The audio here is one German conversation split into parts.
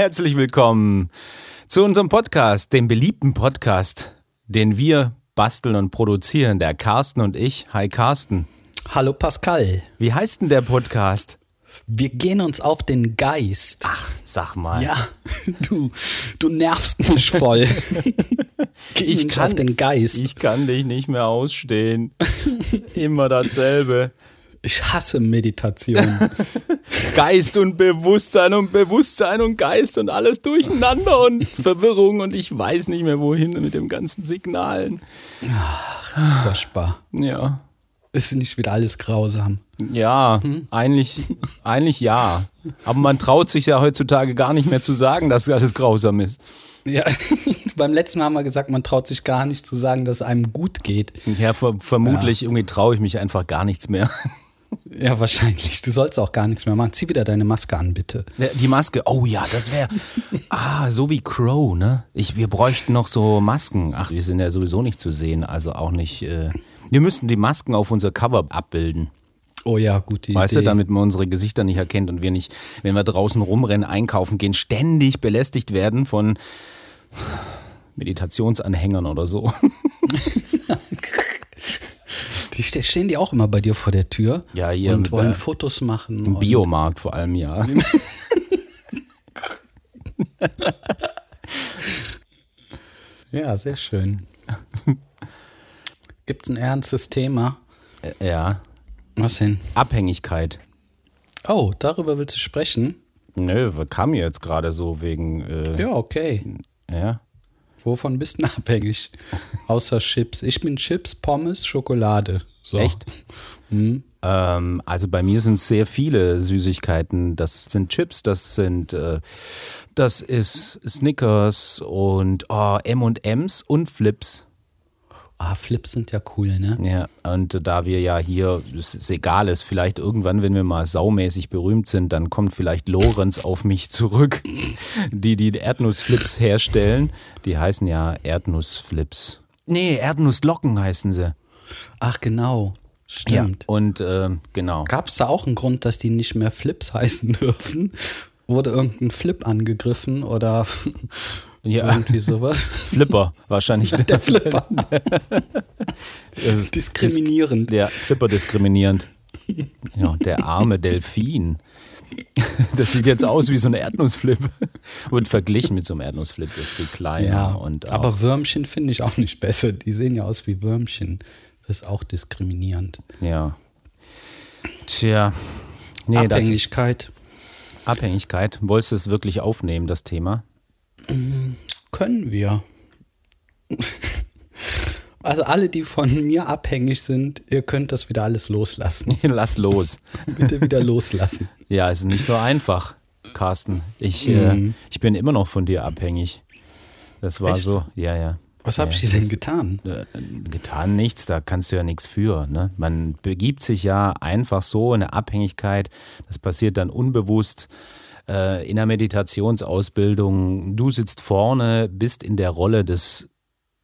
herzlich willkommen zu unserem Podcast, dem beliebten Podcast, den wir basteln und produzieren, der Carsten und ich. Hi Carsten. Hallo Pascal. Wie heißt denn der Podcast? Wir gehen uns auf den Geist. Ach, sag mal. Ja, du, du nervst mich voll. ich kann auf den Geist. Ich kann dich nicht mehr ausstehen. Immer dasselbe. Ich hasse Meditation. Geist und Bewusstsein und Bewusstsein und Geist und alles durcheinander und Verwirrung und ich weiß nicht mehr wohin mit dem ganzen Signalen. Ach, furchtbar. Ja. Ist nicht wieder alles grausam? Ja, eigentlich, eigentlich ja. Aber man traut sich ja heutzutage gar nicht mehr zu sagen, dass alles grausam ist. Ja, beim letzten Mal haben wir gesagt, man traut sich gar nicht zu sagen, dass es einem gut geht. Ja, ver vermutlich irgendwie traue ich mich einfach gar nichts mehr. Ja, wahrscheinlich. Du sollst auch gar nichts mehr machen. Zieh wieder deine Maske an, bitte. Die Maske, oh ja, das wäre. Ah, so wie Crow, ne? Ich, wir bräuchten noch so Masken. Ach, wir sind ja sowieso nicht zu sehen, also auch nicht. Äh, wir müssten die Masken auf unser Cover abbilden. Oh ja, gute Weißt Idee. du, damit man unsere Gesichter nicht erkennt und wir nicht, wenn wir draußen rumrennen, einkaufen gehen, ständig belästigt werden von Meditationsanhängern oder so. Die ste- stehen die auch immer bei dir vor der Tür Ja, hier und mit wollen Fotos machen. Im Biomarkt vor allem, ja. Ja, sehr schön. Gibt es ein ernstes Thema? Äh, Ja. Was denn? Abhängigkeit. Oh, darüber willst du sprechen? Nö, kam jetzt gerade so wegen. Äh, Ja, okay. ja. Wovon bist du abhängig? Außer Chips. Ich bin Chips, Pommes, Schokolade. So. Echt? Hm. Ähm, also bei mir sind es sehr viele Süßigkeiten. Das sind Chips, das sind, äh, das ist Snickers und oh, M&M's und Flips. Ah, Flips sind ja cool, ne? Ja, und da wir ja hier, es ist egal ist, vielleicht irgendwann, wenn wir mal saumäßig berühmt sind, dann kommt vielleicht Lorenz auf mich zurück, die die Erdnussflips herstellen. Die heißen ja Erdnussflips. Nee, Erdnusslocken heißen sie. Ach, genau. Stimmt. Und ähm, genau. Gab es da auch einen Grund, dass die nicht mehr Flips heißen dürfen? Wurde irgendein Flip angegriffen oder Ja. irgendwie sowas? Flipper wahrscheinlich. Der Flipper. Das ist Diskriminierend. Dis ja, Flipper diskriminierend. Ja, der arme Delfin. Das sieht jetzt aus wie so ein Erdnussflip. Und verglichen mit so einem Erdnussflip ist viel kleiner. Ja, und auch, aber Würmchen finde ich auch nicht besser. Die sehen ja aus wie Würmchen. Das ist auch diskriminierend. Ja. Tja. Nee, das Abhängigkeit Abhängigkeit. Wolltest du es wirklich aufnehmen, das Thema? Können wir. Also alle, die von mir abhängig sind, ihr könnt das wieder alles loslassen. Lass los. Bitte wieder loslassen. Ja, es ist nicht so einfach, Carsten. Ich, äh, ich bin immer noch von dir abhängig. Das war Echt? so, ja, ja. Was habe ja, ich dir denn getan? äh, getan nichts, da kannst du ja nichts für. Ne? Man begibt sich ja einfach so in eine Abhängigkeit, das passiert dann unbewusst äh, in der Meditationsausbildung. Du sitzt vorne, bist in der Rolle des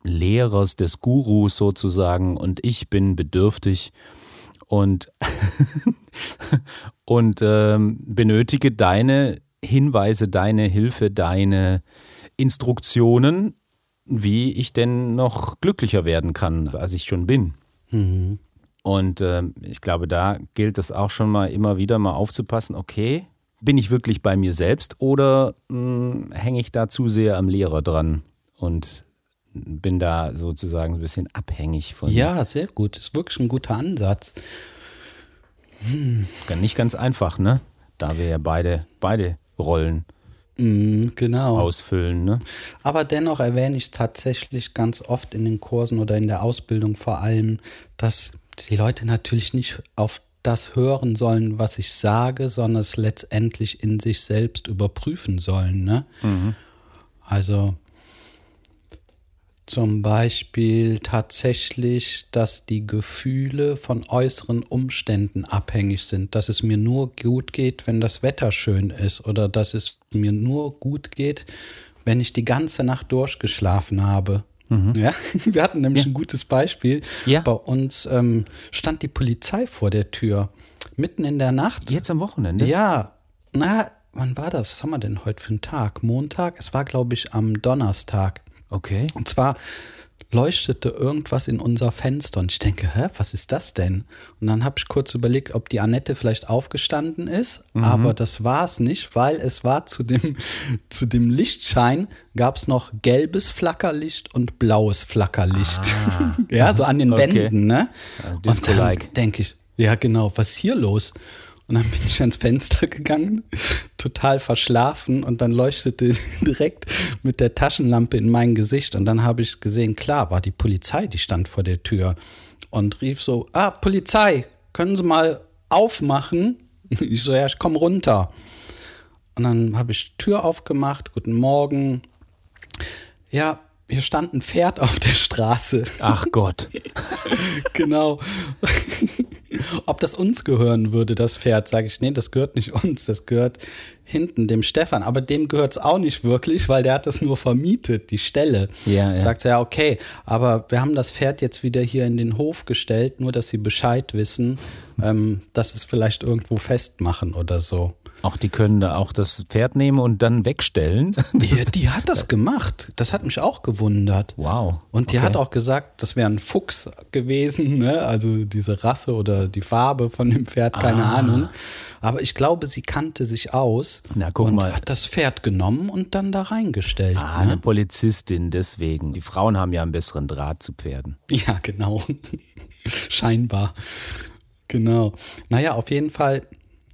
Lehrers, des Gurus sozusagen und ich bin bedürftig und, und ähm, benötige deine Hinweise, deine Hilfe, deine Instruktionen, wie ich denn noch glücklicher werden kann, als ich schon bin. Und ähm, ich glaube, da gilt es auch schon mal immer wieder mal aufzupassen, okay, bin ich wirklich bei mir selbst oder mh, hänge ich da zu sehr am Lehrer dran und bin da sozusagen ein bisschen abhängig von. Ja, sehr gut. Ist wirklich ein guter Ansatz. Nicht ganz einfach, ne? Da wir ja beide, beide Rollen Mm, genau. ausfüllen, ne? Aber dennoch erwähne ich es tatsächlich ganz oft in den Kursen oder in der Ausbildung vor allem, dass die Leute natürlich nicht auf das hören sollen, was ich sage, sondern es letztendlich in sich selbst überprüfen sollen. Ne? Also zum Beispiel tatsächlich, dass die Gefühle von äußeren Umständen abhängig sind, dass es mir nur gut geht, wenn das Wetter schön ist oder dass es mir nur gut geht, wenn ich die ganze Nacht durchgeschlafen habe. Ja, wir hatten nämlich ein gutes Beispiel. Ja. Bei uns ähm, stand die Polizei vor der Tür mitten in der Nacht. Jetzt am Wochenende? Ja, na, wann war das? Was haben wir denn heute für einen Tag? Montag? Es war, glaube ich, am Donnerstag. Okay. Und zwar leuchtete irgendwas in unser Fenster und ich denke, hä, was ist das denn? Und dann habe ich kurz überlegt, ob die Annette vielleicht aufgestanden ist, Mhm. aber das war es nicht, weil es war zu dem, zu dem Lichtschein gab es noch gelbes Flackerlicht und blaues Flackerlicht. ja, so an den Ah. Okay. Wänden, ne? Also und dann denke ich, ja genau, was ist hier los? Und dann bin ich ans Fenster gegangen, total verschlafen und dann leuchtete direkt mit der Taschenlampe in mein Gesicht und dann habe ich gesehen, klar, war die Polizei, die stand vor der Tür und rief so, ah, Polizei, können Sie mal aufmachen? Ich so, ja, ich komme runter. Und dann habe ich Tür aufgemacht, guten Morgen. Ja, hier stand ein Pferd auf der Straße. Ach Gott. genau. Ob das uns gehören würde, das Pferd, sage ich, nee, das gehört nicht uns, das gehört hinten dem Stefan. Aber dem gehört es auch nicht wirklich, weil der hat das nur vermietet, die Stelle. Ja, ja. Sagt er, ja, okay, aber wir haben das Pferd jetzt wieder hier in den Hof gestellt, nur dass sie Bescheid wissen, ähm, dass es vielleicht irgendwo festmachen oder so. Auch die können da auch das Pferd nehmen und dann wegstellen. Die, die hat das gemacht. Das hat mich auch gewundert. Wow. Und die Okay. hat auch gesagt, das wäre ein Fuchs gewesen, ne? also diese Rasse oder die Farbe von dem Pferd, keine Ah. Ahnung. Aber ich glaube, sie kannte sich aus Na, guck und mal. hat das Pferd genommen und dann da reingestellt. Ah, ne? eine Polizistin, deswegen. Die Frauen haben ja einen besseren Draht zu Pferden. Ja, genau. Scheinbar. Genau. Naja, auf jeden Fall,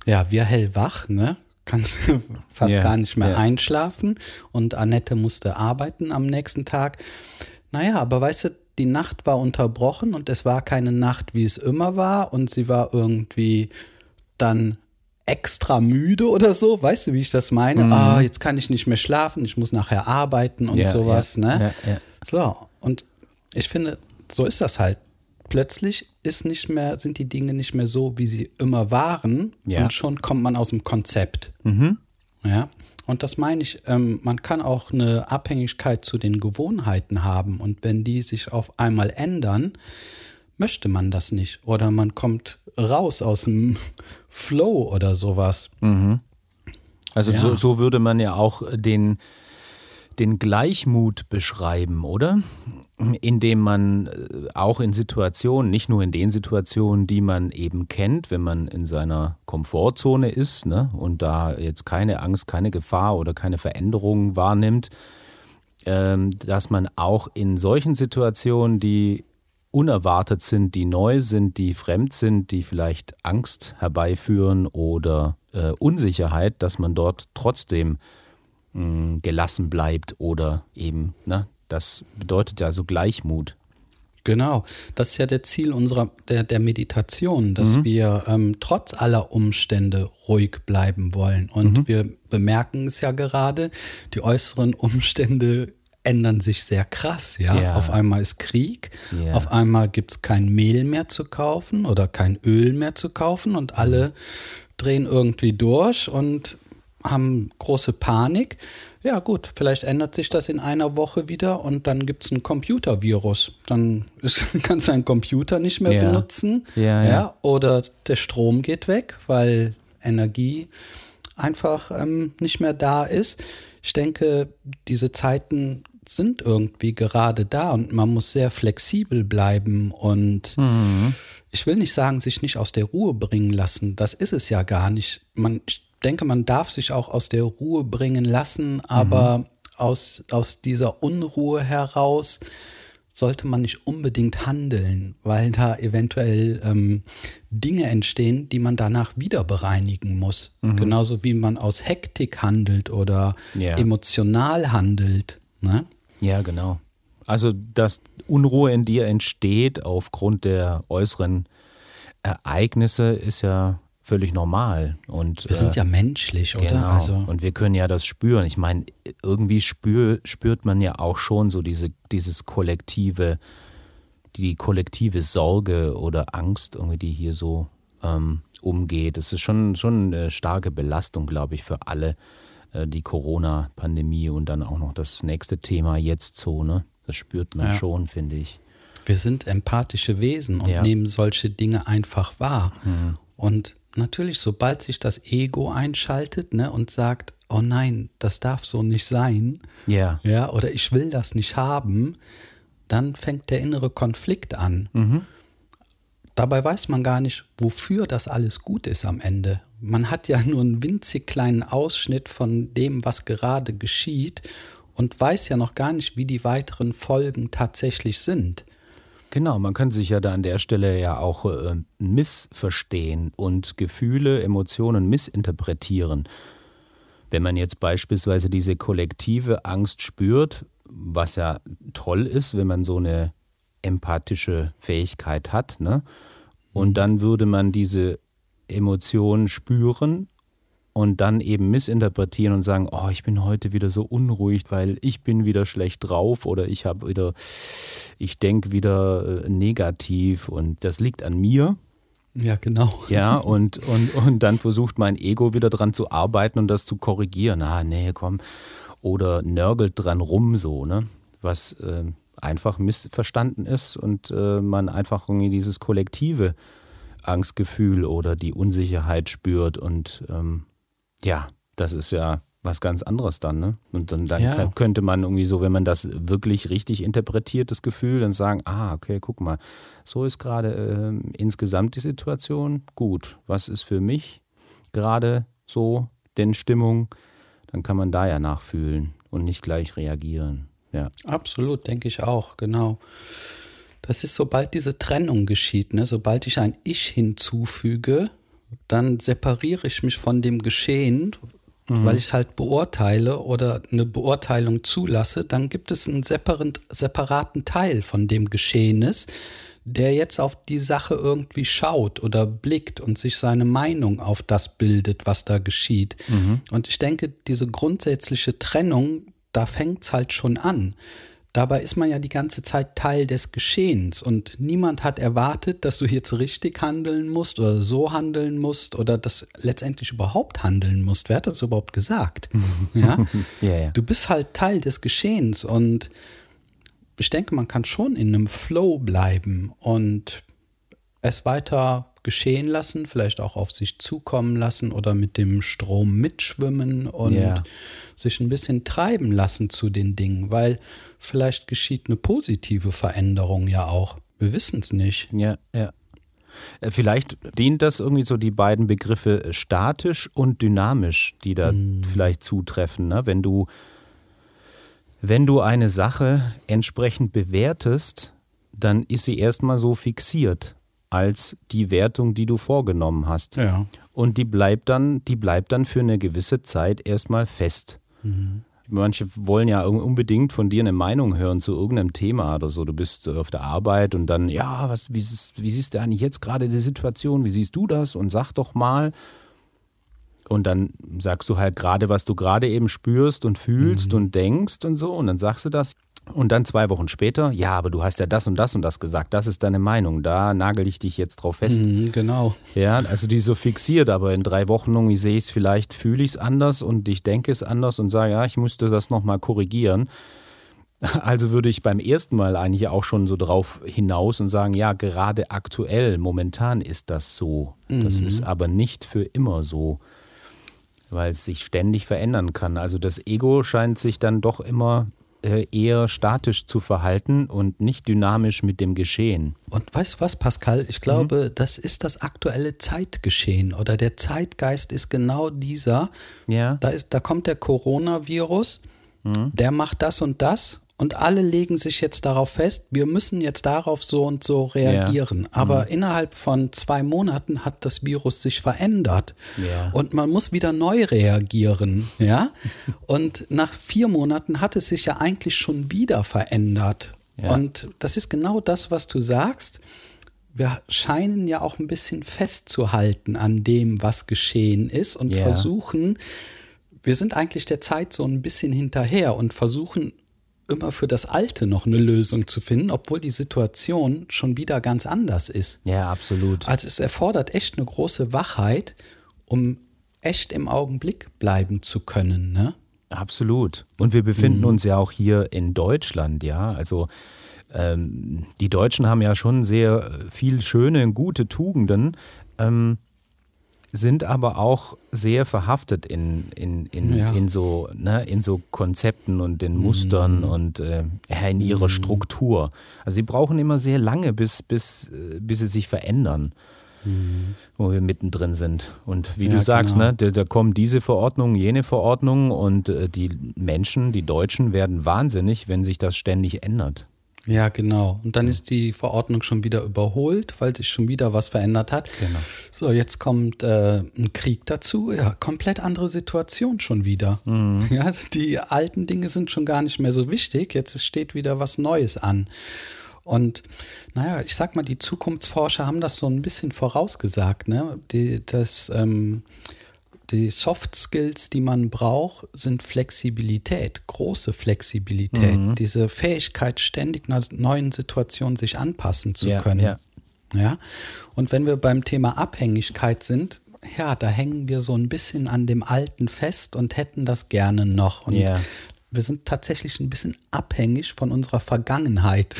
ja, wir hellwach, ne? Kannst fast Ja, gar nicht mehr ja. einschlafen. Und Annette musste arbeiten am nächsten Tag. Naja, aber weißt du, die Nacht war unterbrochen und es war keine Nacht, wie es immer war. Und sie war irgendwie dann extra müde oder so. Weißt du, wie ich das meine? Ah, jetzt kann ich nicht mehr schlafen, ich muss nachher arbeiten und Mhm. Ja, sowas, ne? So, und ich finde, so ist das halt. Plötzlich ist nicht mehr, sind die Dinge nicht mehr so, wie sie immer waren. Ja. Mhm. Und schon kommt man aus dem Konzept. Ja. Und das meine ich, ähm, man kann auch eine Abhängigkeit zu den Gewohnheiten haben. Und wenn die sich auf einmal ändern, möchte man das nicht. Oder man kommt raus aus dem Flow oder sowas. Also Ja. so, so würde man ja auch den, den Gleichmut beschreiben, oder? Indem man äh, auch in Situationen, nicht nur in den Situationen, die man eben kennt, wenn man in seiner Komfortzone ist ne, und da jetzt keine Angst, keine Gefahr oder keine Veränderungen wahrnimmt, ähm, dass man auch in solchen Situationen, die unerwartet sind, die neu sind, die fremd sind, die vielleicht Angst herbeiführen oder äh, Unsicherheit, dass man dort trotzdem mh, gelassen bleibt oder eben, ne, das bedeutet ja so Gleichmut. Genau, das ist ja der Ziel unserer der, der Meditation, dass wir ähm, trotz aller Umstände ruhig bleiben wollen. Und wir bemerken es ja gerade, die äußeren Umstände ändern sich sehr krass. Ja, Ja. auf einmal ist Krieg, Ja. auf einmal gibt es kein Mehl mehr zu kaufen oder kein Öl mehr zu kaufen und alle drehen irgendwie durch und haben große Panik. Ja gut, vielleicht ändert sich das in einer Woche wieder und dann gibt es ein Computervirus. Dann ist, kannst du deinen Computer nicht mehr Ja. benutzen. Ja, ja. Oder der Strom geht weg, weil Energie einfach ähm, nicht mehr da ist. Ich denke, diese Zeiten sind irgendwie gerade da und man muss sehr flexibel bleiben und ich will nicht sagen, sich nicht aus der Ruhe bringen lassen. Das ist es ja gar nicht. Man, ich denke, man darf sich auch aus der Ruhe bringen lassen, aber aus, aus dieser Unruhe heraus sollte man nicht unbedingt handeln, weil da eventuell ähm, Dinge entstehen, die man danach wieder bereinigen muss. Genauso wie man aus Hektik handelt oder Ja. emotional handelt. Ne? Ja, genau. Also, dass Unruhe in dir entsteht aufgrund der äußeren Ereignisse, ist ja völlig normal. Und, Wir sind äh, ja menschlich, oder? Genau. Also, Und wir können ja das spüren. Ich meine, irgendwie spür, spürt man ja auch schon so diese, dieses kollektive, die kollektive Sorge oder Angst, irgendwie, die hier so ähm, umgeht. Das ist schon, schon eine starke Belastung, glaube ich, für alle, äh, die Corona-Pandemie und dann auch noch das nächste Thema jetzt so, ne? Das spürt man Ja. schon, finde ich. wir sind empathische Wesen und Ja. nehmen solche Dinge einfach wahr. Und natürlich, sobald sich das Ego einschaltet ne, und sagt, oh nein, das darf so nicht sein, Ja. ja, oder ich will das nicht haben, dann fängt der innere Konflikt an. Dabei weiß man gar nicht, wofür das alles gut ist am Ende. Man hat ja nur einen winzig kleinen Ausschnitt von dem, was gerade geschieht und weiß ja noch gar nicht, wie die weiteren Folgen tatsächlich sind. Genau, man kann sich ja da an der Stelle ja auch äh, missverstehen und Gefühle, Emotionen missinterpretieren. Wenn man jetzt beispielsweise diese kollektive Angst spürt, was ja toll ist, wenn man so eine empathische Fähigkeit hat, ne? Und dann würde man diese Emotionen spüren und dann eben missinterpretieren und sagen, oh, ich bin heute wieder so unruhig, weil ich bin wieder schlecht drauf oder ich habe wieder, ich denke wieder äh, negativ und das liegt an mir. Ja, genau. Ja, und, und, und dann versucht mein Ego wieder dran zu arbeiten und das zu korrigieren. Ah, nee, komm. Oder nörgelt dran rum so, ne? Was äh, einfach missverstanden ist und äh, man einfach irgendwie dieses kollektive Angstgefühl oder die Unsicherheit spürt und ähm, ja, das ist ja was ganz anderes dann, ne? Und dann, dann Ja. könnte man irgendwie so, wenn man das wirklich richtig interpretiert, das Gefühl, dann sagen, ah, okay, guck mal, so ist gerade ähm, insgesamt die Situation. Gut, was ist für mich gerade so denn Stimmung? Dann kann man da ja nachfühlen und nicht gleich reagieren. Ja. Absolut, denke ich auch, genau. Das ist, sobald diese Trennung geschieht, ne, sobald ich ein Ich hinzufüge, dann separiere ich mich von dem Geschehen, weil ich es halt beurteile oder eine Beurteilung zulasse, dann gibt es einen separat, separaten Teil von dem Geschehnis, der jetzt auf die Sache irgendwie schaut oder blickt und sich seine Meinung auf das bildet, was da geschieht. Und ich denke, diese grundsätzliche Trennung, da fängt es halt schon an. Dabei ist man ja die ganze Zeit Teil des Geschehens und niemand hat erwartet, dass du jetzt richtig handeln musst oder so handeln musst oder dass letztendlich überhaupt handeln musst. Wer hat das überhaupt gesagt? ja? Ja, ja. Du bist halt Teil des Geschehens und ich denke, man kann schon in einem Flow bleiben und es weiter geschehen lassen, vielleicht auch auf sich zukommen lassen oder mit dem Strom mitschwimmen und Ja. sich ein bisschen treiben lassen zu den Dingen, weil vielleicht geschieht eine positive Veränderung ja auch. Wir wissen es nicht. Ja, ja. Äh, Vielleicht dient das irgendwie so die beiden Begriffe statisch und dynamisch, die da vielleicht zutreffen. Ne? Wenn du, wenn du eine Sache entsprechend bewertest, dann ist sie erstmal so fixiert als die Wertung, die du vorgenommen hast. Ja. Und die bleibt dann, die bleibt dann für eine gewisse Zeit erstmal fest. Manche wollen ja un- unbedingt von dir eine Meinung hören zu irgendeinem Thema oder so. Du bist äh, auf der Arbeit und dann, ja, was, wie, siehst- wie siehst du eigentlich jetzt gerade die Situation? Wie siehst du das? Und sag doch mal. Und dann sagst du halt gerade, was du gerade eben spürst und fühlst und denkst und so. Und dann sagst du das. Und dann zwei Wochen später, ja, aber du hast ja das und das und das gesagt. Das ist deine Meinung. Da nagel ich dich jetzt drauf fest. Mhm, genau. Ja, also die so fixiert, aber in drei Wochen irgendwie sehe ich es vielleicht, fühle ich es anders und ich denke es anders und sage, ja, ich müsste das nochmal korrigieren. Also würde ich beim ersten Mal eigentlich auch schon so drauf hinaus und sagen, ja, gerade aktuell, momentan ist das so. Das ist aber nicht für immer so, weil es sich ständig verändern kann. Also das Ego scheint sich dann doch immer eher statisch zu verhalten und nicht dynamisch mit dem Geschehen. Und weißt du was, Pascal? Ich glaube, das ist das aktuelle Zeitgeschehen oder der Zeitgeist ist genau dieser. Ja. Da, ist, da kommt der Coronavirus, der macht das und das und alle legen sich jetzt darauf fest, wir müssen jetzt darauf so und so reagieren. Aber innerhalb von zwei Monaten hat das Virus sich verändert Ja. und man muss wieder neu reagieren. Ja? und nach vier Monaten hat es sich ja eigentlich schon wieder verändert. Ja. Und das ist genau das, was du sagst. Wir scheinen ja auch ein bisschen festzuhalten an dem, was geschehen ist und Ja. versuchen, wir sind eigentlich der Zeit so ein bisschen hinterher und versuchen immer für das Alte noch eine Lösung zu finden, obwohl die Situation schon wieder ganz anders ist. Ja, absolut. Also es erfordert echt eine große Wachheit, um echt im Augenblick bleiben zu können. Ne? Absolut. Und wir befinden uns ja auch hier in Deutschland, ja. Also ähm, die Deutschen haben ja schon sehr viel schöne, gute Tugenden. Ähm, sind aber auch sehr verhaftet in, in, in, Ja. in, so, ne, in so Konzepten und in Mustern und äh, in ihrer Struktur. Also sie brauchen immer sehr lange, bis, bis, äh, bis sie sich verändern, wo wir mittendrin sind. Und wie Ja, du sagst, genau. ne, da, da kommen diese Verordnungen, jene Verordnungen und äh, die Menschen, die Deutschen werden wahnsinnig, wenn sich das ständig ändert. Ja, genau. Und dann ist die Verordnung schon wieder überholt, weil sich schon wieder was verändert hat. Genau. So, jetzt kommt äh, ein Krieg dazu. Ja, komplett andere Situation schon wieder. Ja, die alten Dinge sind schon gar nicht mehr so wichtig. Jetzt steht wieder was Neues an. Und naja, ich sag mal, die Zukunftsforscher haben das so ein bisschen vorausgesagt. Ne? Die, das, ähm, die Soft Skills, die man braucht, sind Flexibilität, große Flexibilität, diese Fähigkeit, ständig einer neuen Situation sich anpassen zu Ja, können. ja. Ja. Und wenn wir beim Thema Abhängigkeit sind, ja, da hängen wir so ein bisschen an dem Alten fest und hätten das gerne noch. Und Ja. wir sind tatsächlich ein bisschen abhängig von unserer Vergangenheit.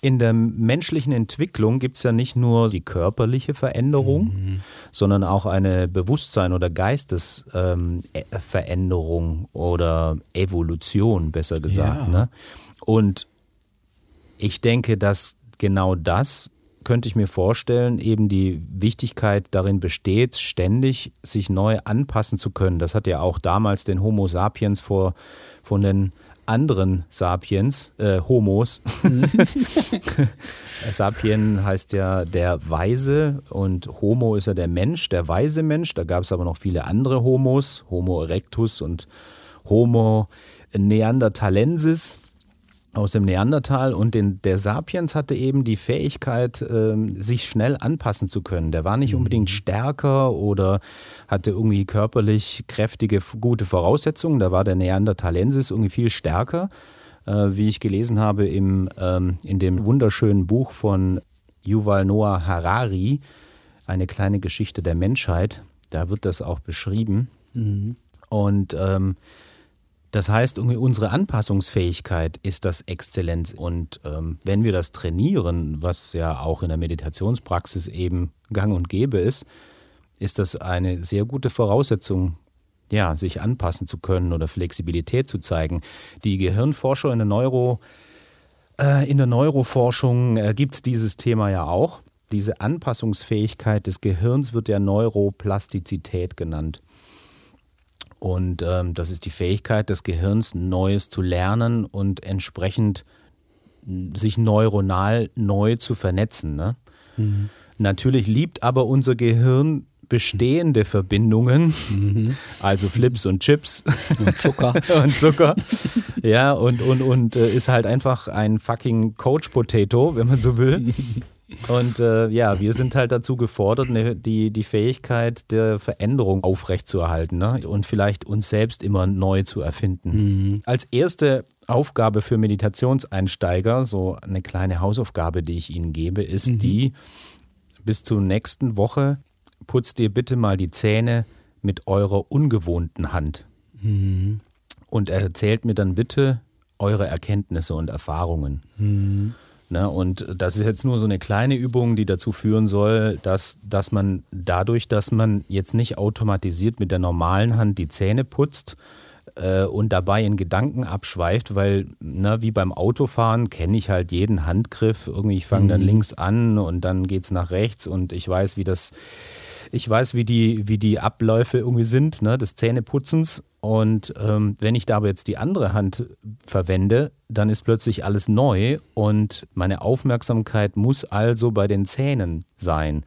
In der menschlichen Entwicklung gibt es ja nicht nur die körperliche Veränderung, sondern auch eine Bewusstsein- oder Geistesveränderung oder Evolution, besser gesagt. Ja. Ne? Und ich denke, dass genau das könnte ich mir vorstellen, eben die Wichtigkeit darin besteht, ständig sich neu anpassen zu können. Das hat ja auch damals den Homo sapiens vor, von den anderen Sapiens, äh, Homos. Sapien heißt ja der Weise und Homo ist ja der Mensch, der weise Mensch. Da gab es aber noch viele andere Homos, Homo erectus und Homo neanderthalensis aus dem Neandertal und den, der Sapiens hatte eben die Fähigkeit, ähm, sich schnell anpassen zu können. Der war nicht unbedingt stärker oder hatte irgendwie körperlich kräftige, gute Voraussetzungen. Da war der Neanderthalensis irgendwie viel stärker, äh, wie ich gelesen habe im, ähm, in dem wunderschönen Buch von Yuval Noah Harari, eine kleine Geschichte der Menschheit. Da wird das auch beschrieben. Und ähm, das heißt, unsere Anpassungsfähigkeit ist das exzellent. Und ähm, wenn wir das trainieren, was ja auch in der Meditationspraxis eben gang und gäbe ist, ist das eine sehr gute Voraussetzung, ja, sich anpassen zu können oder Flexibilität zu zeigen. Die Gehirnforscher in der Neuro, äh, in der Neuroforschung äh, gibt es dieses Thema ja auch. Diese Anpassungsfähigkeit des Gehirns wird ja Neuroplastizität genannt. Und ähm, das ist die Fähigkeit des Gehirns, Neues zu lernen und entsprechend m, sich neuronal neu zu vernetzen. Ne? Natürlich liebt aber unser Gehirn bestehende Verbindungen, also Flips und Chips Und Zucker. und Zucker. Ja, und, und, und äh, ist halt einfach ein fucking Coach Potato, wenn man so will. Und äh, ja, wir sind halt dazu gefordert, ne, die, die Fähigkeit der Veränderung aufrechtzuerhalten ne? und vielleicht uns selbst immer neu zu erfinden. Als erste Aufgabe für Meditationseinsteiger, so eine kleine Hausaufgabe, die ich Ihnen gebe, ist die, bis zur nächsten Woche putzt ihr bitte mal die Zähne mit eurer ungewohnten Hand. Und erzählt mir dann bitte eure Erkenntnisse und Erfahrungen. Ne, und das ist jetzt nur so eine kleine Übung, die dazu führen soll, dass, dass man dadurch, dass man jetzt nicht automatisiert mit der normalen Hand die Zähne putzt äh, und dabei in Gedanken abschweift, weil ne, wie beim Autofahren kenne ich halt jeden Handgriff. Irgendwie, ich fange dann links an und dann geht es nach rechts und ich weiß, wie das ich weiß, wie die, wie die Abläufe irgendwie sind, ne, des Zähneputzens. Und ähm, wenn ich da aber jetzt die andere Hand verwende, dann ist plötzlich alles neu und meine Aufmerksamkeit muss also bei den Zähnen sein.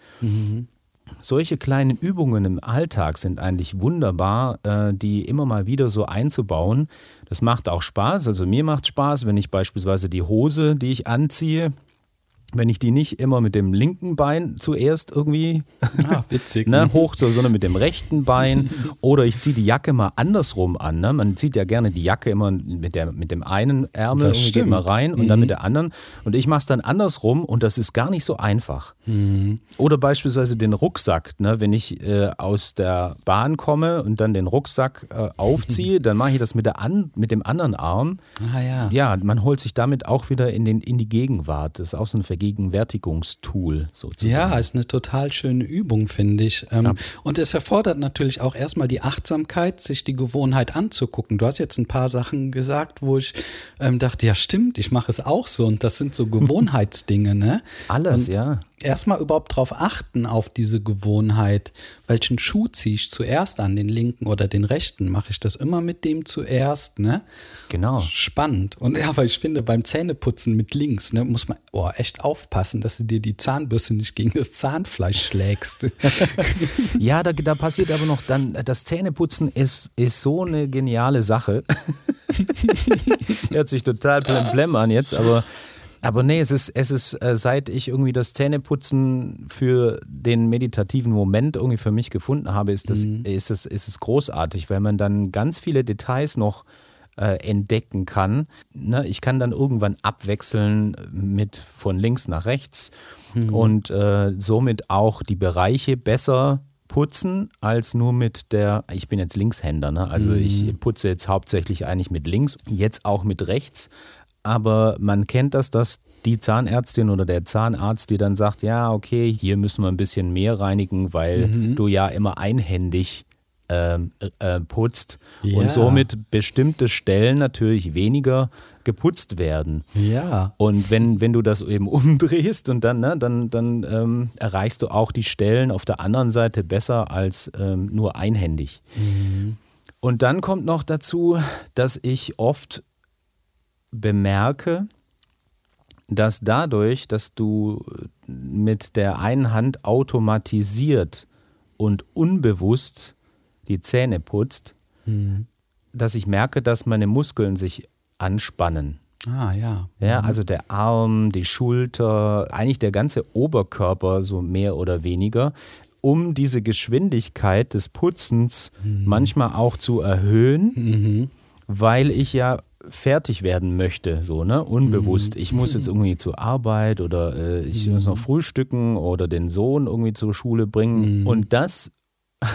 Solche kleinen Übungen im Alltag sind eigentlich wunderbar, äh, die immer mal wieder so einzubauen. Das macht auch Spaß. Also mir macht Spaß, wenn ich beispielsweise die Hose, die ich anziehe, wenn ich die nicht immer mit dem linken Bein zuerst irgendwie Ah, witzig. ne, hoch, so, sondern mit dem rechten Bein. Oder ich ziehe die Jacke mal andersrum an. Ne? Man zieht ja gerne die Jacke immer mit, der, mit dem einen Ärmel geht. Mhm. mal rein und dann mit der anderen. Und ich mache es dann andersrum und das ist gar nicht so einfach. Mhm. Oder beispielsweise den Rucksack. Ne? Wenn ich äh, aus der Bahn komme und dann den Rucksack äh, aufziehe, dann mache ich das mit, der an, mit dem anderen Arm. Ah ja. Ja, man holt sich damit auch wieder in, den, in die Gegenwart. Das ist auch so ein Vergegenwärtigungstool sozusagen. Ja, ist eine total schöne Übung, finde ich. Ähm, ja. Und es erfordert natürlich auch erstmal die Achtsamkeit, sich die Gewohnheit anzugucken. Du hast jetzt ein paar Sachen gesagt, wo ich ähm, dachte, ja stimmt, ich mache es auch so. Und das sind so Gewohnheitsdinge, ne? Alles, und ja. Erstmal überhaupt drauf achten, auf diese Gewohnheit. Welchen Schuh ziehe ich zuerst an, den linken oder den rechten? Mache ich das immer mit dem zuerst, ne? Genau. Spannend. Und ja, weil ich finde, beim Zähneputzen mit links, ne, muss man oh, echt aufpassen, dass du dir die Zahnbürste nicht gegen das Zahnfleisch schlägst. ja, da, da passiert aber noch dann, das Zähneputzen ist, ist so eine geniale Sache. Hört sich total blemblem an jetzt, aber aber nee, es ist, es ist, äh, seit ich irgendwie das Zähneputzen für den meditativen Moment irgendwie für mich gefunden habe, ist, das, mhm. ist, es, ist es großartig, weil man dann ganz viele Details noch äh, entdecken kann. Ne, ich kann dann irgendwann abwechseln mit von links nach rechts mhm. und äh, somit auch die Bereiche besser putzen als nur mit der, ich bin jetzt Linkshänder, ne? also mhm. ich putze jetzt hauptsächlich eigentlich mit links, jetzt auch mit rechts, aber man kennt das, dass die Zahnärztin oder der Zahnarzt dir dann sagt, ja, okay, hier müssen wir ein bisschen mehr reinigen, weil mhm. du ja immer einhändig ähm, äh, putzt ja. und somit bestimmte Stellen natürlich weniger geputzt werden. Ja. Und wenn, wenn du das eben umdrehst und dann, ne, dann, dann ähm, erreichst du auch die Stellen auf der anderen Seite besser als ähm, nur einhändig. Mhm. Und dann kommt noch dazu, dass ich oft bemerke, dass dadurch, dass du mit der einen Hand automatisiert und unbewusst die Zähne putzt, mhm. dass ich merke, dass meine Muskeln sich anspannen. Ah, ja. Ja, mhm. also der Arm, die Schulter, eigentlich der ganze Oberkörper, so mehr oder weniger, um diese Geschwindigkeit des Putzens mhm. manchmal auch zu erhöhen, mhm. weil ich ja fertig werden möchte, so, ne? Unbewusst. Mhm. Ich muss jetzt irgendwie zur Arbeit oder äh, ich muss noch mhm. frühstücken oder den Sohn irgendwie zur Schule bringen. Mhm. Und das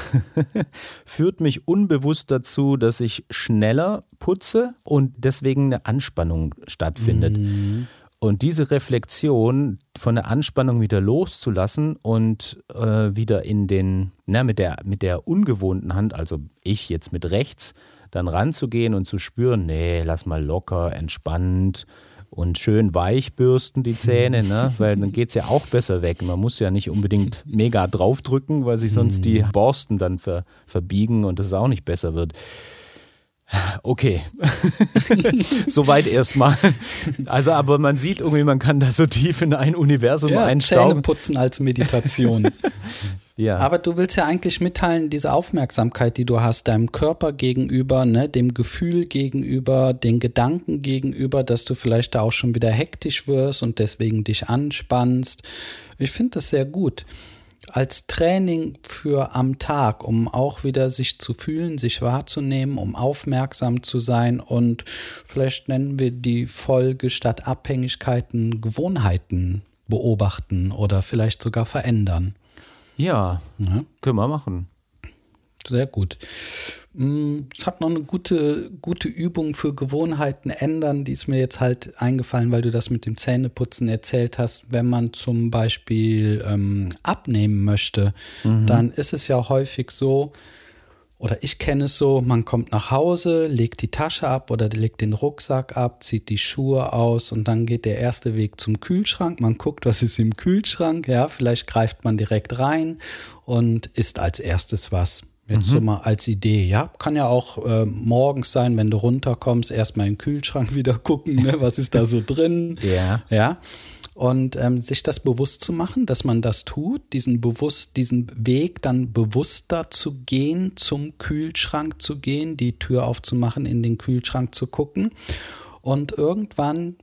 führt mich unbewusst dazu, dass ich schneller putze und deswegen eine Anspannung stattfindet. Mhm. Und diese Reflexion von der Anspannung wieder loszulassen und äh, wieder in den, na, mit der, mit der ungewohnten Hand, also ich jetzt mit rechts, dann ranzugehen und zu spüren, nee, lass mal locker, entspannt und schön weich bürsten die Zähne, ne? weil dann geht es ja auch besser weg. Man muss ja nicht unbedingt mega draufdrücken, weil sich sonst die mhm. Borsten dann ver, verbiegen und es auch nicht besser wird. Okay, soweit erstmal. Also, aber man sieht irgendwie, man kann da so tief in ein Universum ja, einstauben. Zähne putzen als Meditation. Ja. Aber du willst ja eigentlich mitteilen, diese Aufmerksamkeit, die du hast, deinem Körper gegenüber, ne, dem Gefühl gegenüber, den Gedanken gegenüber, dass du vielleicht da auch schon wieder hektisch wirst und deswegen dich anspannst. Ich finde das sehr gut. Als Training für am Tag, um auch wieder sich zu fühlen, sich wahrzunehmen, um aufmerksam zu sein und vielleicht nennen wir die Folge statt Abhängigkeiten Gewohnheiten beobachten oder vielleicht sogar verändern. Ja, ja, können wir machen. Sehr gut. Mm, ich habe noch eine gute, gute Übung für Gewohnheiten ändern, die ist mir jetzt halt eingefallen, weil du das mit dem Zähneputzen erzählt hast. Wenn man zum Beispiel ähm, abnehmen möchte, mhm. dann ist es ja häufig so, oder ich kenne es so, man kommt nach Hause, legt die Tasche ab oder legt den Rucksack ab, zieht die Schuhe aus und dann geht der erste Weg zum Kühlschrank. Man guckt, was ist im Kühlschrank, ja, vielleicht greift man direkt rein und isst als erstes was. Jetzt mhm. so mal als Idee, ja. Kann ja auch äh, morgens sein, wenn du runterkommst, erstmal in den Kühlschrank wieder gucken, ne, was ist da so drin. ja. Ja. Und ähm, sich das bewusst zu machen, dass man das tut, diesen bewusst, diesen Weg dann bewusster zu gehen, zum Kühlschrank zu gehen, die Tür aufzumachen, in den Kühlschrank zu gucken und irgendwann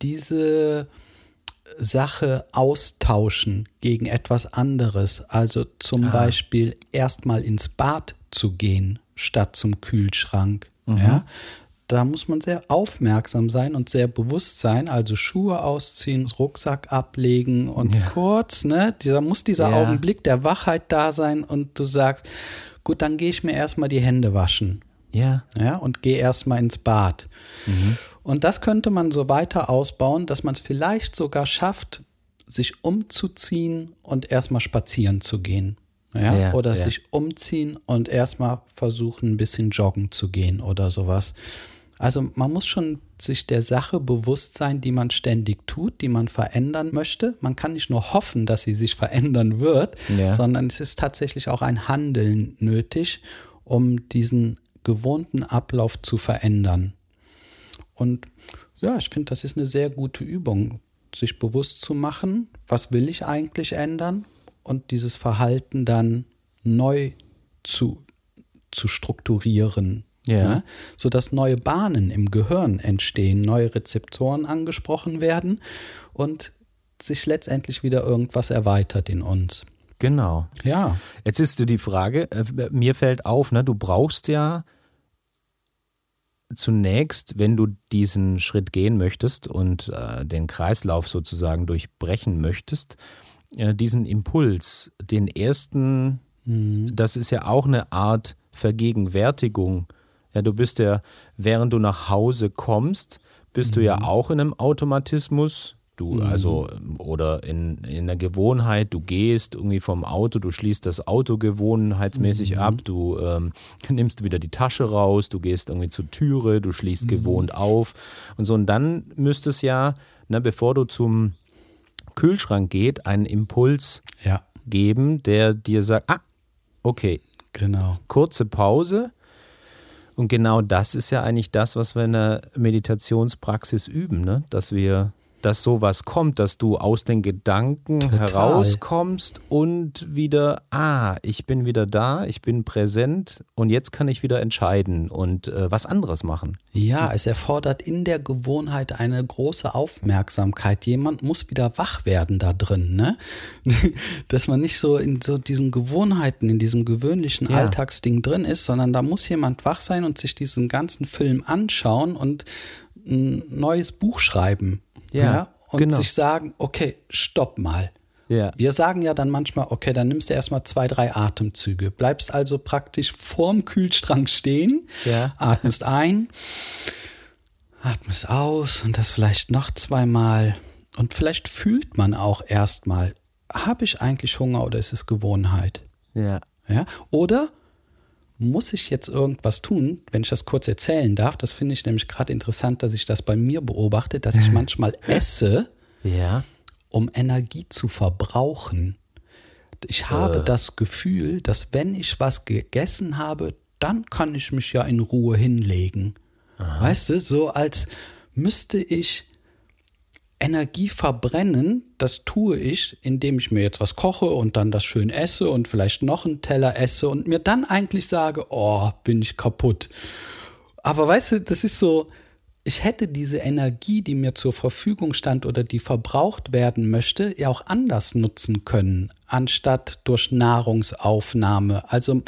diese Sache austauschen gegen etwas anderes. Also zum ah. Beispiel erstmal ins Bad zu gehen statt zum Kühlschrank. Mhm. Ja, da muss man sehr aufmerksam sein und sehr bewusst sein. Also Schuhe ausziehen, Rucksack ablegen und ja. kurz, ne? Dieser muss dieser ja. Augenblick der Wachheit da sein und du sagst, gut, dann gehe ich mir erstmal die Hände waschen. Ja. Ja, und gehe erstmal ins Bad. Mhm. Und das könnte man so weiter ausbauen, dass man es vielleicht sogar schafft, sich umzuziehen und erstmal spazieren zu gehen. Ja, Ja, oder ja. sich umziehen und erstmal versuchen, ein bisschen joggen zu gehen oder sowas. Also man muss schon sich der Sache bewusst sein, die man ständig tut, die man verändern möchte. Man kann nicht nur hoffen, dass sie sich verändern wird, sondern es ist tatsächlich auch ein Handeln nötig, um diesen gewohnten Ablauf zu verändern. Und ja, ich finde, das ist eine sehr gute Übung, sich bewusst zu machen, was will ich eigentlich ändern und dieses Verhalten dann neu zu, zu strukturieren. Ja. ne? Sodass neue Bahnen im Gehirn entstehen, neue Rezeptoren angesprochen werden und sich letztendlich wieder irgendwas erweitert in uns. Genau. Ja, Jetzt ist die Frage, äh, mir fällt auf, ne, du brauchst ja zunächst, wenn du diesen Schritt gehen möchtest und äh, den Kreislauf sozusagen durchbrechen möchtest, äh, diesen Impuls, den ersten, das ist ja auch eine Art Vergegenwärtigung. Ja, du bist ja, während du nach Hause kommst, bist du ja auch in einem Automatismus. Du, also, oder in, in einer Gewohnheit, du gehst irgendwie vom Auto, du schließt das Auto gewohnheitsmäßig ab, du ähm, nimmst wieder die Tasche raus, du gehst irgendwie zur Türe, du schließt gewohnt auf und so. Und dann müsste es ja, ne, bevor du zum Kühlschrank geht, einen Impuls ja, geben, der dir sagt, ah, okay, genau. kurze Pause. Und genau das ist ja eigentlich das, was wir in der Meditationspraxis üben, ne? dass wir, dass sowas kommt, dass du aus den Gedanken Total. herauskommst und wieder, ah, ich bin wieder da, ich bin präsent und jetzt kann ich wieder entscheiden und äh, was anderes machen. Ja, es erfordert in der Gewohnheit eine große Aufmerksamkeit. Jemand muss wieder wach werden da drin, ne? Dass man nicht so in so diesen Gewohnheiten, in diesem gewöhnlichen Ja. Alltagsding drin ist, sondern da muss jemand wach sein und sich diesen ganzen Film anschauen und ein neues Buch schreiben. Ja, und genau. sich sagen, okay, stopp mal. Ja. Wir sagen ja dann manchmal, okay, dann nimmst du erstmal zwei, drei Atemzüge. Bleibst also praktisch vorm Kühlschrank stehen, Ja. atmest ein, atmest aus und das vielleicht noch zweimal. Und vielleicht fühlt man auch erstmal, habe ich eigentlich Hunger oder ist es Gewohnheit? Ja. Ja? Oder muss ich jetzt irgendwas tun, wenn ich das kurz erzählen darf? Das finde ich nämlich gerade interessant, dass ich das bei mir beobachte, dass ich manchmal esse, Ja. um Energie zu verbrauchen. Ich habe das Gefühl, dass wenn ich was gegessen habe, dann kann ich mich ja in Ruhe hinlegen. Weißt du, so als müsste ich Energie verbrennen, das tue ich, indem ich mir jetzt was koche und dann das schön esse und vielleicht noch einen Teller esse und mir dann eigentlich sage, oh, bin ich kaputt. Aber weißt du, das ist so, ich hätte diese Energie, die mir zur Verfügung stand oder die verbraucht werden möchte, ja auch anders nutzen können, anstatt durch Nahrungsaufnahme. Also,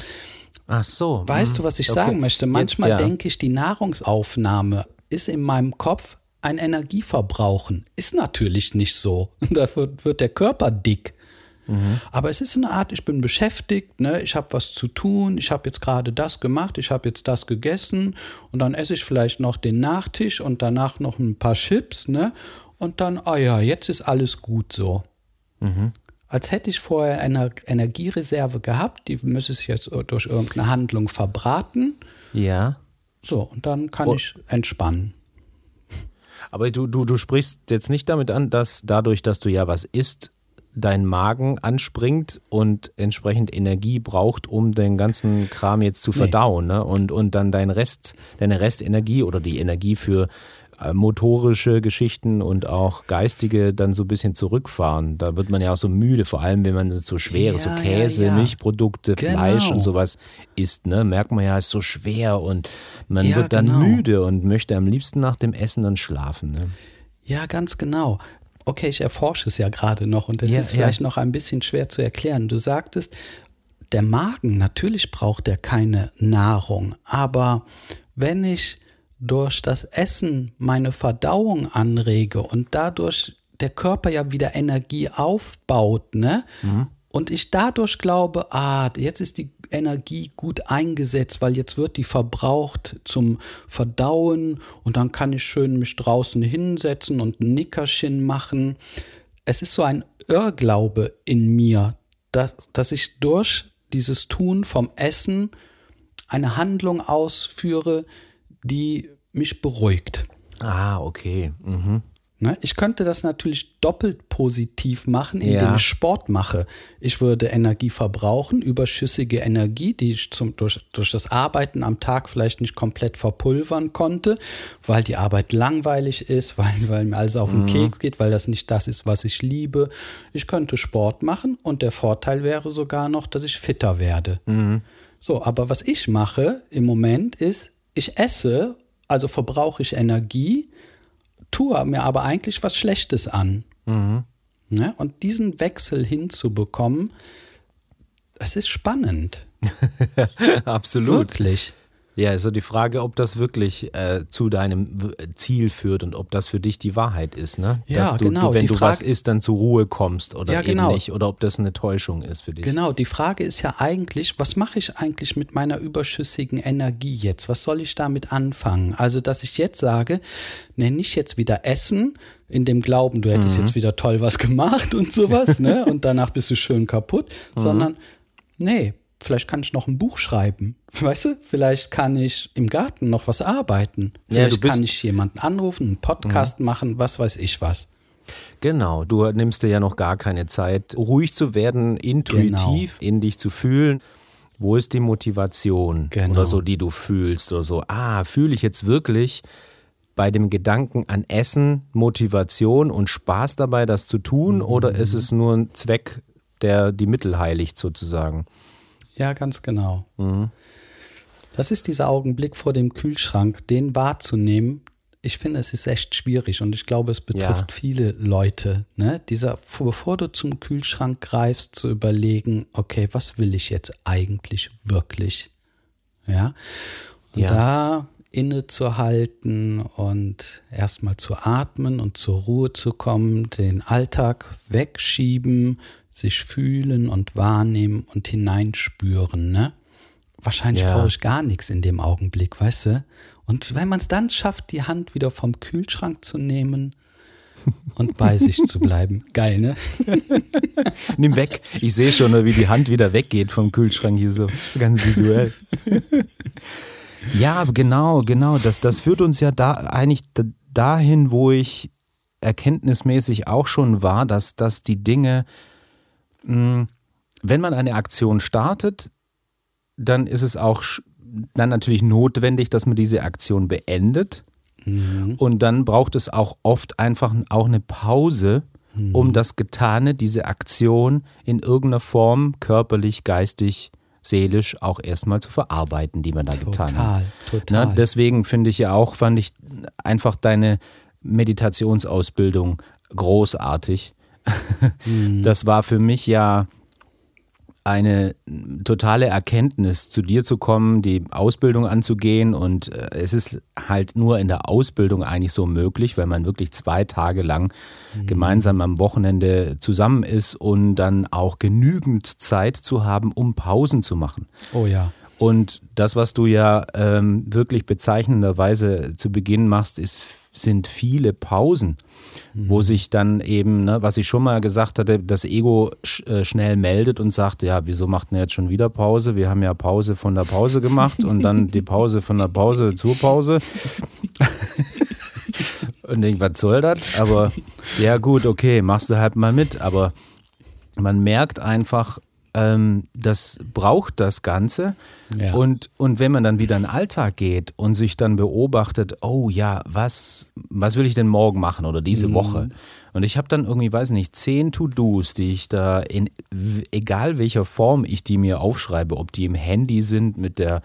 Ach so. weißt hm. du, was ich Okay. sagen möchte? Manchmal Jetzt, ja. denke ich, die Nahrungsaufnahme ist in meinem Kopf ein Energieverbrauchen. Ist natürlich nicht so. Dafür wird der Körper dick. Mhm. Aber es ist eine Art, ich bin beschäftigt, ne? ich habe was zu tun, ich habe jetzt gerade das gemacht, ich habe jetzt das gegessen und dann esse ich vielleicht noch den Nachtisch und danach noch ein paar Chips, ne? Und dann, ah ja, jetzt ist alles gut so. Mhm. Als hätte ich vorher eine Energiereserve gehabt, die müsste sich jetzt durch irgendeine Handlung verbraten. Ja. So, und dann kann Oh. ich entspannen. Aber du, du, du sprichst jetzt nicht damit an, dass dadurch, dass du ja was isst, dein Magen anspringt und entsprechend Energie braucht, um den ganzen Kram jetzt zu verdauen, ne? Und, und dann dein Rest, deine Restenergie oder die Energie für motorische Geschichten und auch geistige dann so ein bisschen zurückfahren. Da wird man ja auch so müde, vor allem wenn man so schwere, so Ja, ja, Käse, ja. Milchprodukte, Genau. Fleisch und sowas isst, ne? Merkt man ja, ist so schwer und man Ja, wird dann genau. müde und möchte am liebsten nach dem Essen dann schlafen, ne? Ja, ganz genau. Okay, ich erforsche es ja gerade noch und das Ja, ist ja. vielleicht noch ein bisschen schwer zu erklären. Du sagtest, der Magen, natürlich braucht er keine Nahrung, aber wenn ich durch das Essen meine Verdauung anrege und dadurch der Körper ja wieder Energie aufbaut, ne? Und ich dadurch glaube, ah, jetzt ist die Energie gut eingesetzt, weil jetzt wird die verbraucht zum Verdauen und dann kann ich schön mich draußen hinsetzen und ein Nickerchen machen. es ist so ein Irrglaube in mir, dass, dass ich durch dieses Tun vom Essen eine Handlung ausführe, die mich beruhigt. Ah, okay. Mhm. Ne? Ich könnte das natürlich doppelt positiv machen, indem Ja. ich Sport mache. Ich würde Energie verbrauchen, überschüssige Energie, die ich zum, durch, durch das Arbeiten am Tag vielleicht nicht komplett verpulvern konnte, weil die Arbeit langweilig ist, weil, weil mir alles auf den Keks geht, weil das nicht das ist, was ich liebe. Ich könnte Sport machen und der Vorteil wäre sogar noch, dass ich fitter werde. So, aber was ich mache im Moment ist, ich esse, also verbrauche ich Energie, tue mir aber eigentlich was Schlechtes an. Ne? Und diesen Wechsel hinzubekommen, es ist spannend. Absolut. Wirklich. Ja, also die Frage, ob das wirklich äh, zu deinem Ziel führt und ob das für dich die Wahrheit ist, ne? Ja, Dass du, genau, du wenn du was isst, dann zur Ruhe kommst oder Ja, eben genau. nicht oder ob das eine Täuschung ist für dich. Genau, die Frage ist ja eigentlich, was mache ich eigentlich mit meiner überschüssigen Energie jetzt? Was soll ich damit anfangen? Also, dass ich jetzt sage, ne, nicht jetzt wieder essen, in dem Glauben, du hättest jetzt wieder toll was gemacht und sowas, ne? Und danach bist du schön kaputt, sondern, nee, vielleicht kann ich noch ein Buch schreiben. Weißt du? Vielleicht kann ich im Garten noch was arbeiten. Ja, Vielleicht bist- kann ich jemanden anrufen, einen Podcast machen, was weiß ich was. Genau, du nimmst dir ja noch gar keine Zeit, ruhig zu werden, intuitiv Genau. in dich zu fühlen. Wo ist die Motivation Genau. oder so, die du fühlst oder so? Ah, fühle ich jetzt wirklich bei dem Gedanken an Essen Motivation und Spaß dabei, das zu tun, oder Mhm. ist es nur ein Zweck, der die Mittel heiligt sozusagen? Ja, ganz genau. Mhm. Das ist dieser Augenblick vor dem Kühlschrank, den wahrzunehmen. Ich finde, es ist echt schwierig und ich glaube, es betrifft Ja. viele Leute. Ne? Dieser, bevor du zum Kühlschrank greifst, zu überlegen, okay, was will ich jetzt eigentlich wirklich? Ja. Und Ja. da innezuhalten und erstmal zu atmen und zur Ruhe zu kommen, den Alltag wegschieben, sich fühlen und wahrnehmen und hineinspüren. Ne? Wahrscheinlich Ja. brauche ich gar nichts in dem Augenblick, weißt du? Und wenn man es dann schafft, die Hand wieder vom Kühlschrank zu nehmen und bei sich zu bleiben. Geil, ne? Nimm weg. Ich sehe schon, wie die Hand wieder weggeht vom Kühlschrank hier so ganz visuell. ja, genau, genau. Das, das führt uns ja da eigentlich da- dahin, wo ich erkenntnismäßig auch schon war, dass, dass die Dinge, wenn man eine Aktion startet, dann ist es auch dann natürlich notwendig, dass man diese Aktion beendet. Und dann braucht es auch oft einfach auch eine Pause, um das Getane, diese Aktion in irgendeiner Form körperlich, geistig, seelisch auch erstmal zu verarbeiten, die man da getan hat. Total, total. Ne, deswegen finde ich ja auch, fand ich einfach deine Meditationsausbildung großartig. Das war für mich ja eine totale Erkenntnis, zu dir zu kommen, die Ausbildung anzugehen. Und äh, es ist halt nur in der Ausbildung eigentlich so möglich, weil man wirklich zwei Tage lang gemeinsam am Wochenende zusammen ist und dann auch genügend Zeit zu haben, um Pausen zu machen. oh ja. Und das, was du ja ähm, wirklich bezeichnenderweise zu Beginn machst, ist, sind viele Pausen, wo sich dann eben, ne, was ich schon mal gesagt hatte, das Ego sch äh, schnell meldet und sagt, ja, wieso macht ihr jetzt schon wieder Pause? Wir haben ja Pause von der Pause gemacht und dann die Pause von der Pause zur Pause. und denk, was soll das? Aber ja gut, okay, machst du halt mal mit. Aber man merkt einfach, ähm, das braucht das Ganze. Ja. Und, und wenn man dann wieder in den Alltag geht und sich dann beobachtet, oh ja, was, was will ich denn morgen machen oder diese Woche? Und ich habe dann irgendwie, weiß nicht, zehn To-Dos, die ich da in egal welcher Form ich die mir aufschreibe, ob die im Handy sind mit der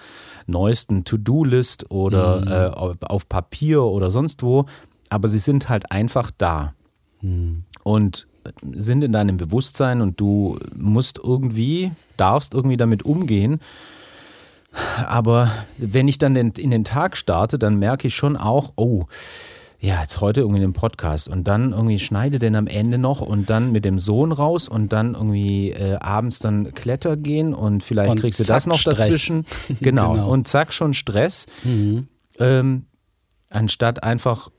neuesten To-Do-List oder äh, auf, auf Papier oder sonst wo, aber sie sind halt einfach da und sind in deinem Bewusstsein und du musst irgendwie, darfst irgendwie damit umgehen. Aber wenn ich dann in, den Tag starte, dann merke ich schon auch, oh, ja, jetzt heute irgendwie den Podcast und dann irgendwie schneide den am Ende noch und dann mit dem Sohn raus und dann irgendwie äh, abends dann Kletter gehen und vielleicht Und kriegst du das noch Stress. dazwischen. Genau. Genau. Und zack, schon Stress. Ähm, anstatt einfach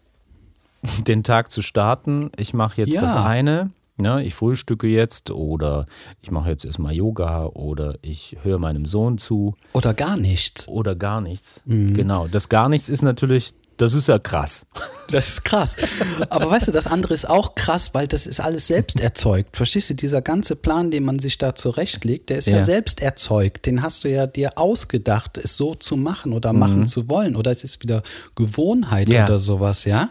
den Tag zu starten, ich mache jetzt Ja. das eine, Ne, ich frühstücke jetzt oder ich mache jetzt erstmal Yoga oder ich höre meinem Sohn zu. Oder gar nichts. Oder gar nichts. Mhm. Genau. Das gar nichts ist natürlich das ist ja krass. Das ist krass. Aber weißt du, das andere ist auch krass, weil das ist alles selbst erzeugt. Verstehst du, dieser ganze Plan, den man sich da zurechtlegt, der ist ja, ja selbst erzeugt. Den hast du ja dir ausgedacht, es so zu machen oder machen mhm. zu wollen. Oder es ist wieder Gewohnheit ja. oder sowas, ja.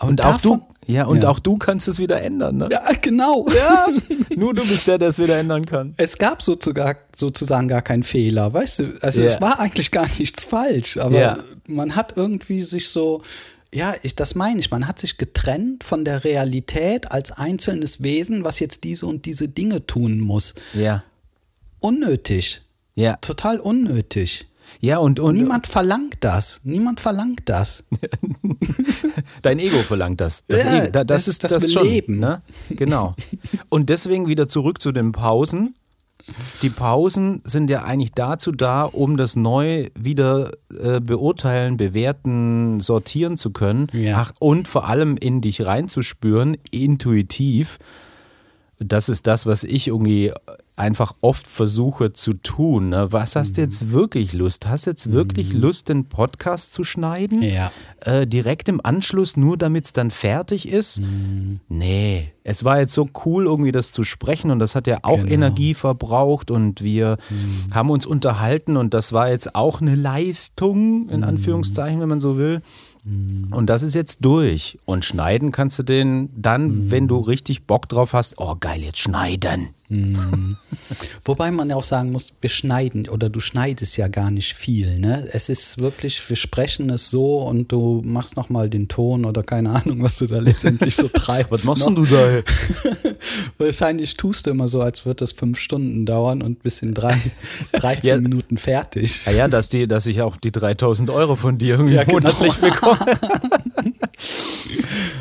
Und, und auch du, ja, und ja. auch du kannst es wieder ändern, ne? Ja, genau. Ja, nur du bist der, der es wieder ändern kann. Es gab sozusagen, sozusagen gar keinen Fehler, weißt du? Also ja. es war eigentlich gar nichts falsch, aber ja. man hat irgendwie sich so, ja, ich, das meine ich, man hat sich getrennt von der Realität als einzelnes Wesen, was jetzt diese und diese Dinge tun muss. Ja. Unnötig. Ja. Total unnötig. Ja, und, und niemand verlangt das. Niemand verlangt das. Dein Ego verlangt das. Das, ja, Ego, das, das ist das, das Beleben. Schon, ne? Genau. Und deswegen wieder zurück zu den Pausen. Die Pausen sind ja eigentlich dazu da, um das neu wieder äh, beurteilen, bewerten, sortieren zu können. Ja. Ach, und vor allem in dich reinzuspüren, intuitiv das ist das, was ich irgendwie einfach oft versuche zu tun. Ne? Was hast du mhm. jetzt wirklich Lust? Hast du jetzt wirklich mhm. Lust, den Podcast zu schneiden? Ja. Äh, direkt im Anschluss, nur damit es dann fertig ist? Mhm. Nee. Es war jetzt so cool, irgendwie das zu sprechen und das hat ja auch genau. Energie verbraucht und wir mhm. haben uns unterhalten und das war jetzt auch eine Leistung, in mhm. Anführungszeichen, wenn man so will. Und das ist jetzt durch. Und schneiden kannst du den dann, mhm. wenn du richtig Bock drauf hast, oh geil, jetzt schneiden. Mhm. Wobei man ja auch sagen muss, wir schneiden oder du schneidest ja gar nicht viel. Ne? Es ist wirklich, wir sprechen es so und du machst nochmal den Ton oder keine Ahnung, was du da letztendlich so treibst. was machst noch. du da? Wahrscheinlich tust du immer so, als würde das fünf Stunden dauern und bis in drei, 13 ja. Minuten fertig. Ja, ja dass, die, dass ich auch die 3000 Euro von dir irgendwie ja, genau. monatlich bekomme.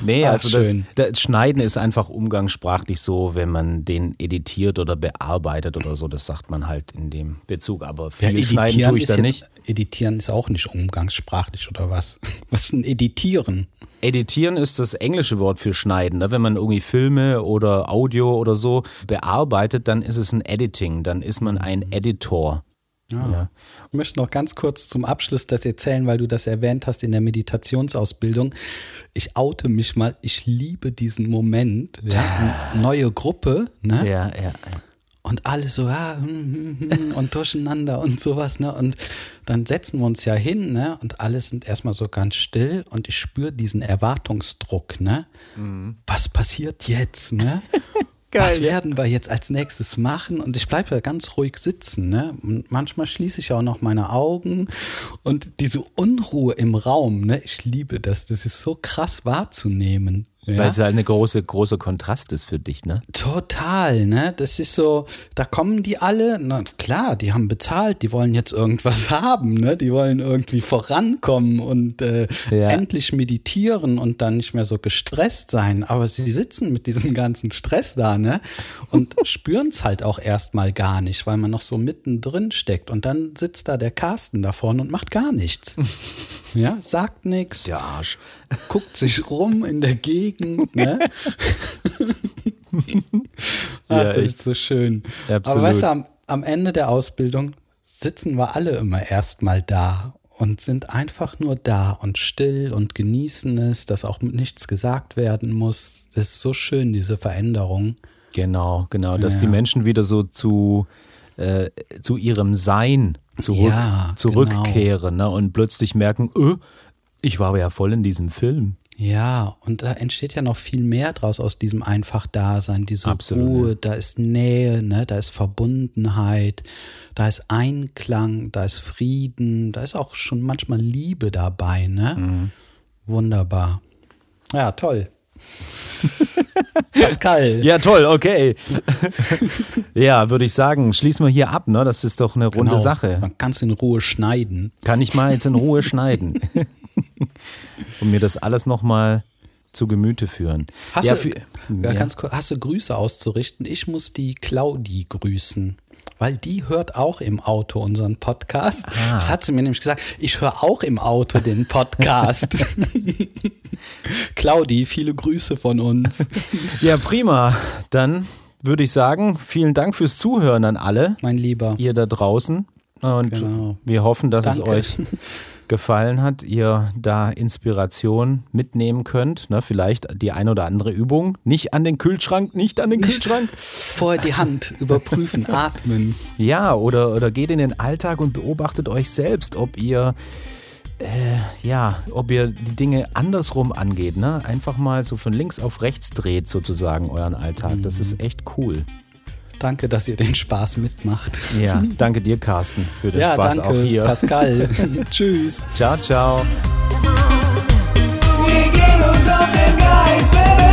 Nee, Ach, also das, das, Schneiden ist einfach umgangssprachlich so, wenn man den editiert oder bearbeitet oder so, das sagt man halt in dem Bezug. Aber viel ja, schneiden tue ich da nicht. Editieren ist auch nicht umgangssprachlich oder was? Was ist ein Editieren? Editieren ist das englische Wort für schneiden. Ne? Wenn man irgendwie Filme oder Audio oder so bearbeitet, dann ist es ein Editing, dann ist man ein Editor. Ah. Ja. Ich möchte noch ganz kurz zum Abschluss das erzählen, weil du das erwähnt hast in der Meditationsausbildung. Ich oute mich mal, ich liebe diesen Moment. Ja, neue Gruppe, ne? Ja, ja, ja. Und alle so, ja, hm, hm, hm, und durcheinander und sowas, ne? Und dann setzen wir uns ja hin, ne? Und alle sind erstmal so ganz still und ich spüre diesen Erwartungsdruck, ne? Mhm. Was passiert jetzt, ne? Geil. was werden wir jetzt als nächstes machen? Und ich bleibe da ganz ruhig sitzen. Ne? Und manchmal schließe ich auch noch meine Augen und diese Unruhe im Raum, ne? ich liebe das. Das ist so krass wahrzunehmen. Ja? Weil es halt eine große, große Kontrast ist für dich, ne? Total, ne? Das ist so, da kommen die alle, na klar, die haben bezahlt, die wollen jetzt irgendwas haben, ne? Die wollen irgendwie vorankommen und äh, ja. endlich meditieren und dann nicht mehr so gestresst sein. Aber sie sitzen mit diesem ganzen Stress da, ne? Und spüren es halt auch erstmal gar nicht, weil man noch so mittendrin steckt. Und dann sitzt da der Carsten da vorne und macht gar nichts. ja, sagt nichts. Der Arsch. Guckt sich rum in der Gegend. Ne? Ach, ja, das ist so schön. Absolut. Aber weißt du, am, am Ende der Ausbildung sitzen wir alle immer erstmal da und sind einfach nur da und still und genießen es, dass auch nichts gesagt werden muss. Das ist so schön, diese Veränderung. Genau, genau, dass ja. die Menschen wieder so zu, äh, zu ihrem Sein zurück, ja, zurückkehren genau. ne, und plötzlich merken, öh, ich war ja voll in diesem Film. Ja, und da entsteht ja noch viel mehr draus aus diesem einfach Dasein, diese Absolut, Ruhe, ja. da ist Nähe, ne, da ist Verbundenheit, da ist Einklang, da ist Frieden, da ist auch schon manchmal Liebe dabei, ne? Mhm. Wunderbar. Ja, toll. Pascal. Ja, toll, okay. ja, würde ich sagen, schließen wir hier ab, ne? Das ist doch eine runde genau. Sache. Man kann es in Ruhe schneiden. Kann ich mal jetzt in Ruhe schneiden. Und mir das alles nochmal zu Gemüte führen. Hast, ja, du, ja, ja. Kurz, hast du Grüße auszurichten? Ich muss die Claudi grüßen weil die hört auch im Auto unseren Podcast. Ah. Das hat sie mir nämlich gesagt. Ich höre auch im Auto den Podcast. Claudi, viele Grüße von uns. Ja, prima. Dann würde ich sagen, vielen Dank fürs Zuhören an alle. Mein Lieber. Ihr da draußen. Und genau. wir hoffen, dass Danke. es euch gefallen hat, ihr da Inspiration mitnehmen könnt. Ne, vielleicht die ein oder andere Übung. Nicht an den Kühlschrank, nicht an den nicht Kühlschrank. Vorher die Hand überprüfen, atmen. Ja, oder, oder geht in den Alltag und beobachtet euch selbst, ob ihr äh, ja, ob ihr die Dinge andersrum angeht, ne? Einfach mal so von links auf rechts dreht sozusagen euren Alltag. Das ist echt cool. Danke, dass ihr den Spaß mitmacht. Ja, danke dir, Carsten, für den ja, Spaß danke, auch hier. Pascal. Tschüss. Ciao, ciao. Wir gehen uns auf den Geist,